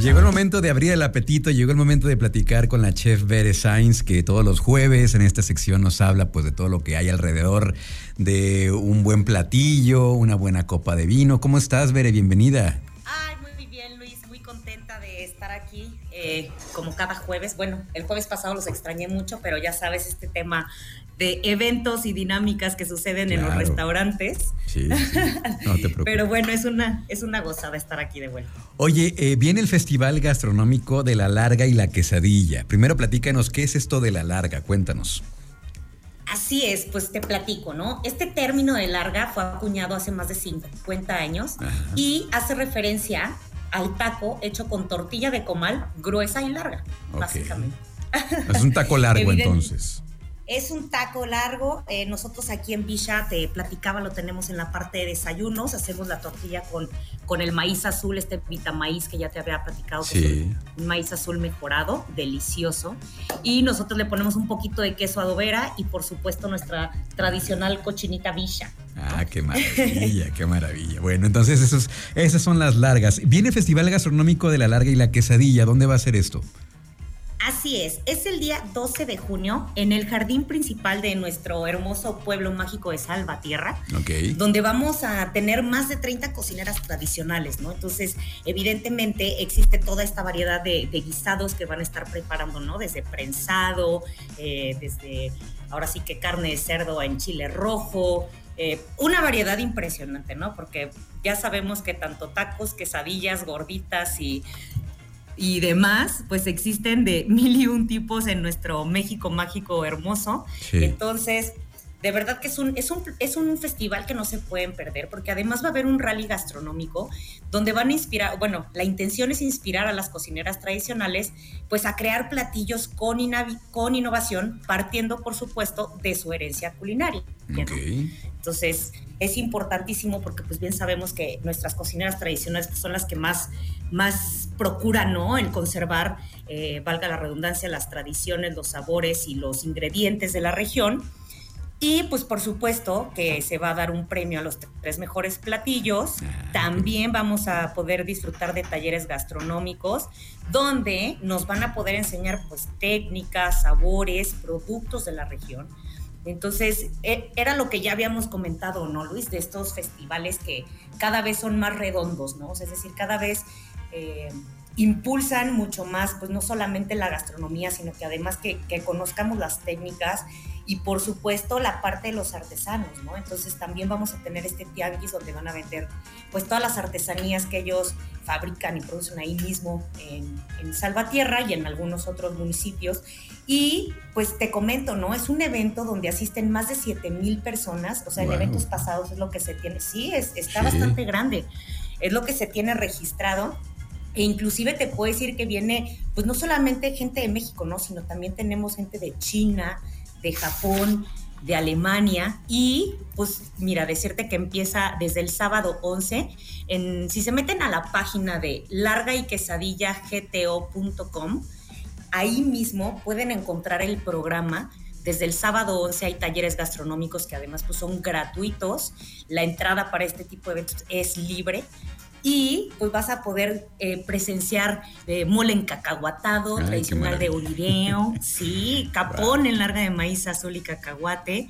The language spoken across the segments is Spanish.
Llegó el momento de abrir el apetito, llegó el momento de platicar con la chef Bere Sainz, que todos los jueves en esta sección nos habla pues de todo lo que hay alrededor de un buen platillo, una buena copa de vino. ¿Cómo estás, Bere? Bienvenida. Ay, muy bien, Luis, muy contenta de estar aquí eh, como cada jueves. Bueno, el jueves pasado los extrañé mucho, pero ya sabes, este tema de eventos y dinámicas que suceden en los restaurantes. Sí, no te preocupes. Pero bueno, es una, es una gozada estar aquí de vuelta. Oye, eh, viene el Festival Gastronómico de la Larga y la Quesadilla. Primero platícanos, ¿qué es esto de la Larga? Cuéntanos. Así es, pues te platico, ¿no? Este término de larga fue acuñado hace más de 50 años y hace referencia al taco hecho con tortilla de comal gruesa y larga, básicamente. Es un taco largo entonces. Es un taco largo. Eh, nosotros aquí en Villa, te platicaba, lo tenemos en la parte de desayunos. Hacemos la tortilla con, con el maíz azul, este maíz que ya te había platicado. Que un maíz azul mejorado, delicioso. Y nosotros le ponemos un poquito de queso adobera y, por supuesto, nuestra tradicional cochinita Villa. Ah, qué maravilla, qué maravilla. Bueno, entonces esos, esas son las largas. Viene Festival Gastronómico de la Larga y la Quesadilla. ¿Dónde va a ser esto? Así es, es el día 12 de junio en el jardín principal de nuestro hermoso pueblo mágico de Salvatierra, donde vamos a tener más de 30 cocineras tradicionales, ¿no? Entonces, evidentemente existe toda esta variedad de, guisados que van a estar preparando, ¿no? Desde prensado, eh, desde ahora sí que carne de cerdo en chile rojo, eh, una variedad impresionante, ¿no? Porque ya sabemos que tanto tacos, quesadillas, gorditas y y demás, pues existen de mil y un tipos en nuestro México mágico hermoso. Entonces, de verdad que es un, es, un, es un festival que no se pueden perder, porque además va a haber un rally gastronómico donde van a inspirar, bueno, la intención es inspirar a las cocineras tradicionales, pues a crear platillos con, con innovación, partiendo, por supuesto, de su herencia culinaria. Entonces, es importantísimo porque pues bien sabemos que nuestras cocineras tradicionales pues, son las que más, más procuran, ¿no? El conservar, eh, valga la redundancia, las tradiciones, los sabores y los ingredientes de la región. Y pues por supuesto que se va a dar un premio a los tres mejores platillos. Ah, También vamos a poder disfrutar de talleres gastronómicos donde nos van a poder enseñar pues técnicas, sabores, productos de la región entonces, e, era lo que ya habíamos comentado, ¿no, Luis? De estos festivales que cada vez son más redondos, ¿no? es decir, cada vez eh, impulsan mucho más, pues no solamente la gastronomía, sino que además que, que, conozcamos las técnicas y por supuesto la parte de los artesanos, ¿no? Entonces también vamos a tener este tianguis donde van a vender pues todas las artesanías que ellos fabrican y producen ahí mismo en, en Salvatierra y en algunos otros municipios y pues te comento, ¿no? Es un evento donde asisten más de 7 mil personas, o sea, en eventos pasados es lo que se tiene, sí, es, está bastante grande, es lo que se tiene registrado. E inclusive te puedo decir que viene, pues no solamente gente de México, ¿no? Sino también tenemos gente de China, de Japón, de Alemania y pues mira, decirte que empieza desde el sábado 11. En, si se meten a la página de larga y quesadillagto.com, ahí mismo pueden encontrar el programa. Desde el sábado 11 hay talleres gastronómicos que además pues, son gratuitos. La entrada para este tipo de eventos es libre y pues vas a poder eh, presenciar eh, mole encacahuatado, tradicional de oliveo, sí, capón en larga de maíz azul y cacahuate.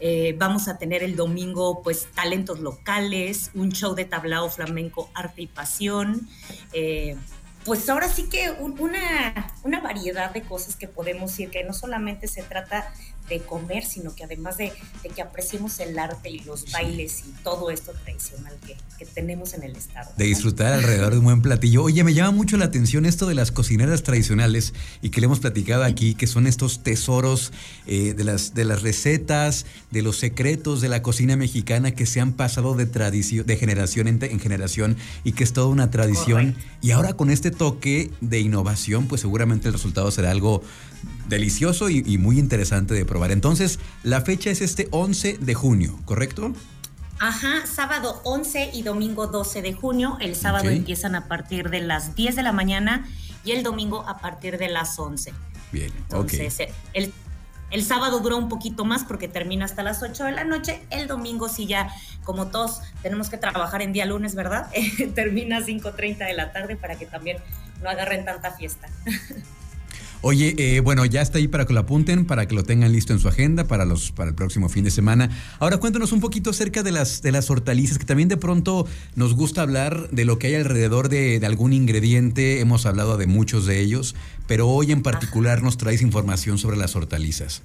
Eh, vamos a tener el domingo pues talentos locales, un show de tablao flamenco, arte y pasión. Eh, pues ahora sí que una, una variedad de cosas que podemos ir, que no solamente se trata de comer, sino que además de, que apreciemos el arte y los bailes y todo esto tradicional que, tenemos en el estado. De disfrutar alrededor de un buen platillo. Oye, me llama mucho la atención esto de las cocineras tradicionales y que le hemos platicado aquí, que son estos tesoros eh, de, las, de las recetas, de los secretos de la cocina mexicana que se han pasado de, tradición, de generación en, generación y que es toda una tradición. Y ahora con este toque de innovación, pues seguramente el resultado será algo delicioso y, muy interesante de probar. Entonces, la fecha es este 11 de junio, ¿correcto? Ajá, sábado 11 y domingo 12 de junio. El sábado empiezan a partir de las 10 de la mañana y el domingo a partir de las 11. Bien, Entonces, el, El sábado dura un poquito más porque termina hasta las 8 de la noche. El domingo sí ya, como todos tenemos que trabajar en día lunes, ¿verdad? termina a 5.30 de la tarde para que también no agarren tanta fiesta. Oye, eh, bueno, ya está ahí para que lo apunten, para que lo tengan listo en su agenda para los para el próximo fin de semana. Ahora cuéntanos un poquito acerca de las de las hortalizas, que también de pronto nos gusta hablar de lo que hay alrededor de, algún ingrediente. Hemos hablado de muchos de ellos, pero hoy en particular nos traes información sobre las hortalizas.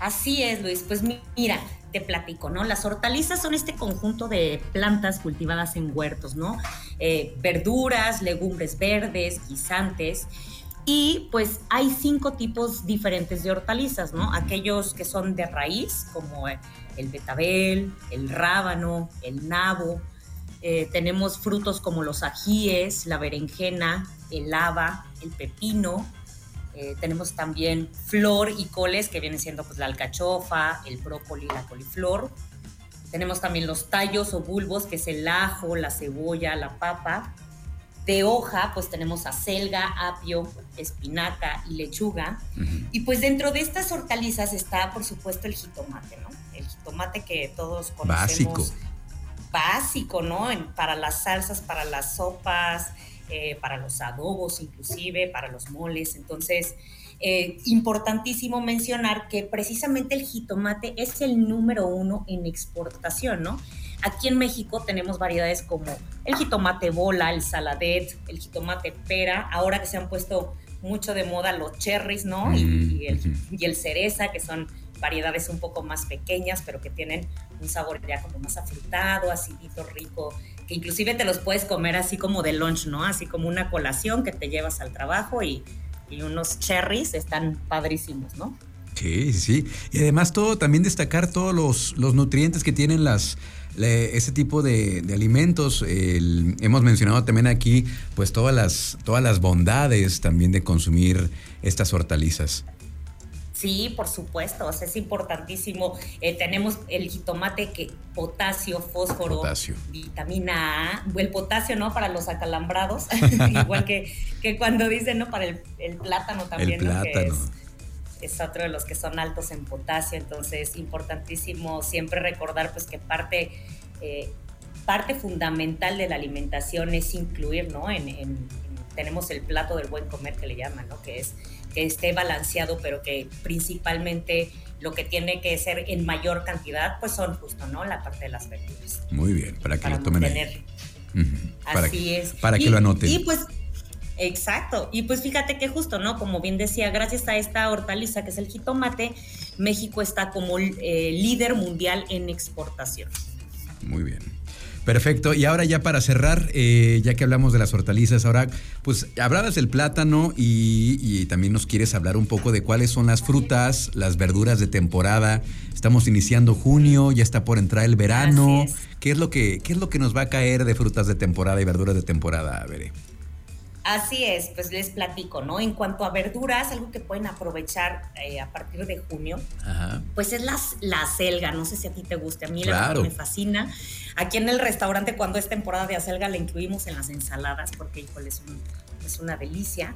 Así es, Luis. Pues mira, te platico, ¿no? Las hortalizas son este conjunto de plantas cultivadas en huertos, ¿no? Eh, verduras, legumbres verdes, guisantes y pues hay cinco tipos diferentes de hortalizas, ¿no? Aquellos que son de raíz, como el betabel, el rábano, el nabo. Eh, tenemos frutos como los ajíes, la berenjena, el haba, el pepino. Eh, tenemos también flor y coles, que vienen siendo pues la alcachofa, el brócoli, la coliflor. Tenemos también los tallos o bulbos, que es el ajo, la cebolla, la papa de hoja, pues tenemos acelga, apio, espinaca y lechuga. Y pues dentro de estas hortalizas está, por supuesto, el jitomate, ¿no? El jitomate que todos conocemos. Básico. Básico, ¿no? para las salsas, para las sopas, eh, para los adobos inclusive, para los moles. Entonces, eh, importantísimo mencionar que precisamente el jitomate es el número uno en exportación, ¿no? Aquí en México tenemos variedades como el jitomate bola, el saladet, el jitomate pera, ahora que se han puesto mucho de moda los cherries, ¿no? Y, mm, el, cereza, que son variedades un poco más pequeñas, pero que tienen un sabor ya como más afrutado, acidito, rico, que inclusive te los puedes comer así como de lunch, ¿no? Así como una colación que te llevas al trabajo y, unos cherries están padrísimos, ¿no? Sí, sí, sí. Y además todo, también destacar todos los, los nutrientes que tienen las, ese tipo de, alimentos. hemos mencionado también aquí pues todas las, todas las bondades también de consumir estas hortalizas. Sí, por supuesto, es importantísimo. Eh, tenemos el jitomate que potasio, fósforo, vitamina A, el potasio, ¿no? Para los acalambrados, igual que, que cuando dicen, ¿no? Para el, plátano también, el plátano. es, otro de los que son altos en potasio, entonces importantísimo siempre recordar pues que parte eh, parte fundamental de la alimentación es incluir, ¿no? En, tenemos el plato del buen comer que le llaman, ¿no? Que es que esté balanceado, pero que principalmente lo que tiene que ser en mayor cantidad, pues son justo, ¿no? La parte de las verduras. Muy bien, para que lo tomen ahí. Así es. Para que lo anoten. Y pues Exacto. Y pues fíjate que justo, ¿no? Como bien decía, gracias a esta hortaliza que es el jitomate, México está como eh, líder mundial en exportación. Muy bien. Perfecto. Y ahora ya para cerrar, eh, ya que hablamos de las hortalizas, ahora pues hablabas del plátano y, también nos quieres hablar un poco de cuáles son las frutas, las verduras de temporada. Estamos iniciando junio, ya está por entrar el verano. ¿Qué es lo que qué es lo que nos va a caer de frutas de temporada y verduras de temporada, Veré? Así es, pues les platico, ¿no? En cuanto a verduras, algo que pueden aprovechar eh, a partir de junio, pues es la, la selga. No sé si a ti te guste, a mí la me fascina. Aquí en el restaurante, cuando es temporada de acelga, la incluimos en las ensaladas porque, híjole, es, es una delicia.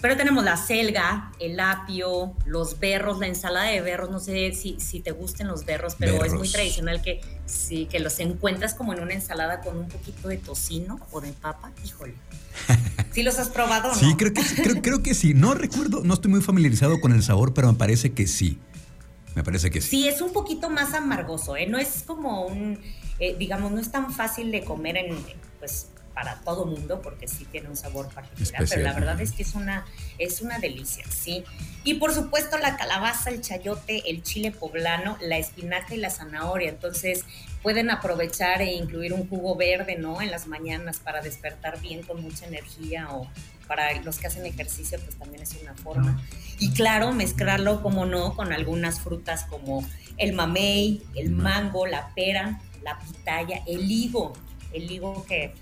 Pero tenemos la selga, el apio, los berros, la ensalada de berros. No sé si, si te gusten los berros, pero es muy tradicional que, sí, que los encuentras como en una ensalada con un poquito de tocino o de papa. Híjole. ¿Sí los has probado? Sí, creo que, creo, creo que sí. No recuerdo, no estoy muy familiarizado con el sabor, pero me parece que sí. Me parece que sí. Sí, es un poquito más amargoso, ¿eh? No es como un, eh, digamos, no es tan fácil de comer en, pues, para todo mundo porque sí tiene un sabor particular, pero la verdad es que es una, es una delicia, ¿sí? Y por supuesto la calabaza, el chayote, el chile poblano, la espinaca y la zanahoria, entonces pueden aprovechar e incluir un jugo verde, ¿no? En las mañanas para despertar bien con mucha energía o para los que hacen ejercicio, pues también es una forma. Y claro, mezclarlo, como no, con algunas frutas como el mamey, el mango, la pera, la pitaya, el higo, el higo que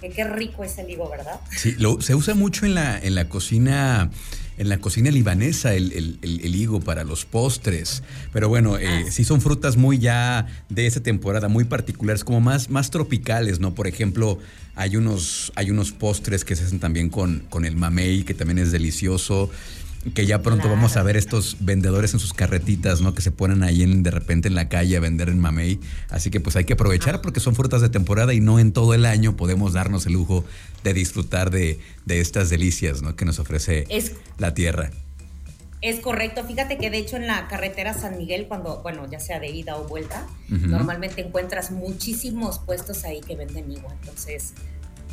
qué rico es el higo, ¿verdad? Sí, se usa mucho en la, en la cocina. En la cocina libanesa el, higo para los postres. Pero bueno, eh, ah. sí son frutas muy ya de esa temporada, muy particulares, como más, más tropicales, ¿no? Por ejemplo, hay unos, hay unos postres que se hacen también con, con el mamey, que también es delicioso. Que ya pronto vamos a ver estos vendedores en sus carretitas, ¿no? Que se ponen ahí en, de repente en la calle a vender en mamey. Así que pues hay que aprovechar porque son frutas de temporada y no en todo el año podemos darnos el lujo de disfrutar de, estas delicias, ¿no? Que nos ofrece la tierra. Es correcto, fíjate que de hecho en la carretera San Miguel, cuando, bueno, ya sea de ida o vuelta, normalmente encuentras muchísimos puestos ahí que venden igual. Entonces,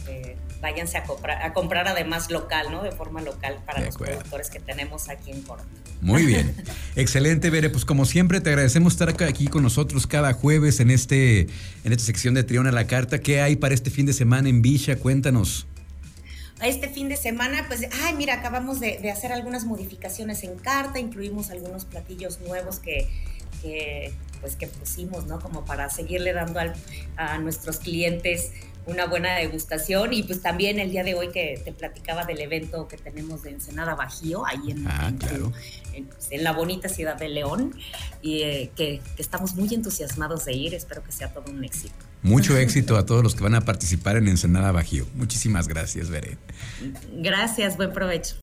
eh, váyanse a comprar, a comprar además local, ¿no? De forma local para los productores que tenemos aquí en Corte. Muy bien. Excelente, Bere. Pues como siempre, te agradecemos estar aquí con nosotros cada jueves en, este, en esta sección de Trión a la Carta. ¿Qué hay para este fin de semana en Villa? Cuéntanos este fin de semana, pues, ay, mira, acabamos de, hacer algunas modificaciones en carta, incluimos algunos platillos nuevos que, pues, que pusimos, ¿no? Como para seguirle dando a nuestros clientes una buena degustación y pues también el día de hoy que te platicaba del evento que tenemos de Ensenada Bajío, ahí en, ah, en, la bonita ciudad de León, y eh, que, que, estamos muy entusiasmados de ir, espero que sea todo un éxito. Mucho éxito a todos los que van a participar en Ensenada Bajío. Muchísimas gracias, Veré. Gracias, buen provecho.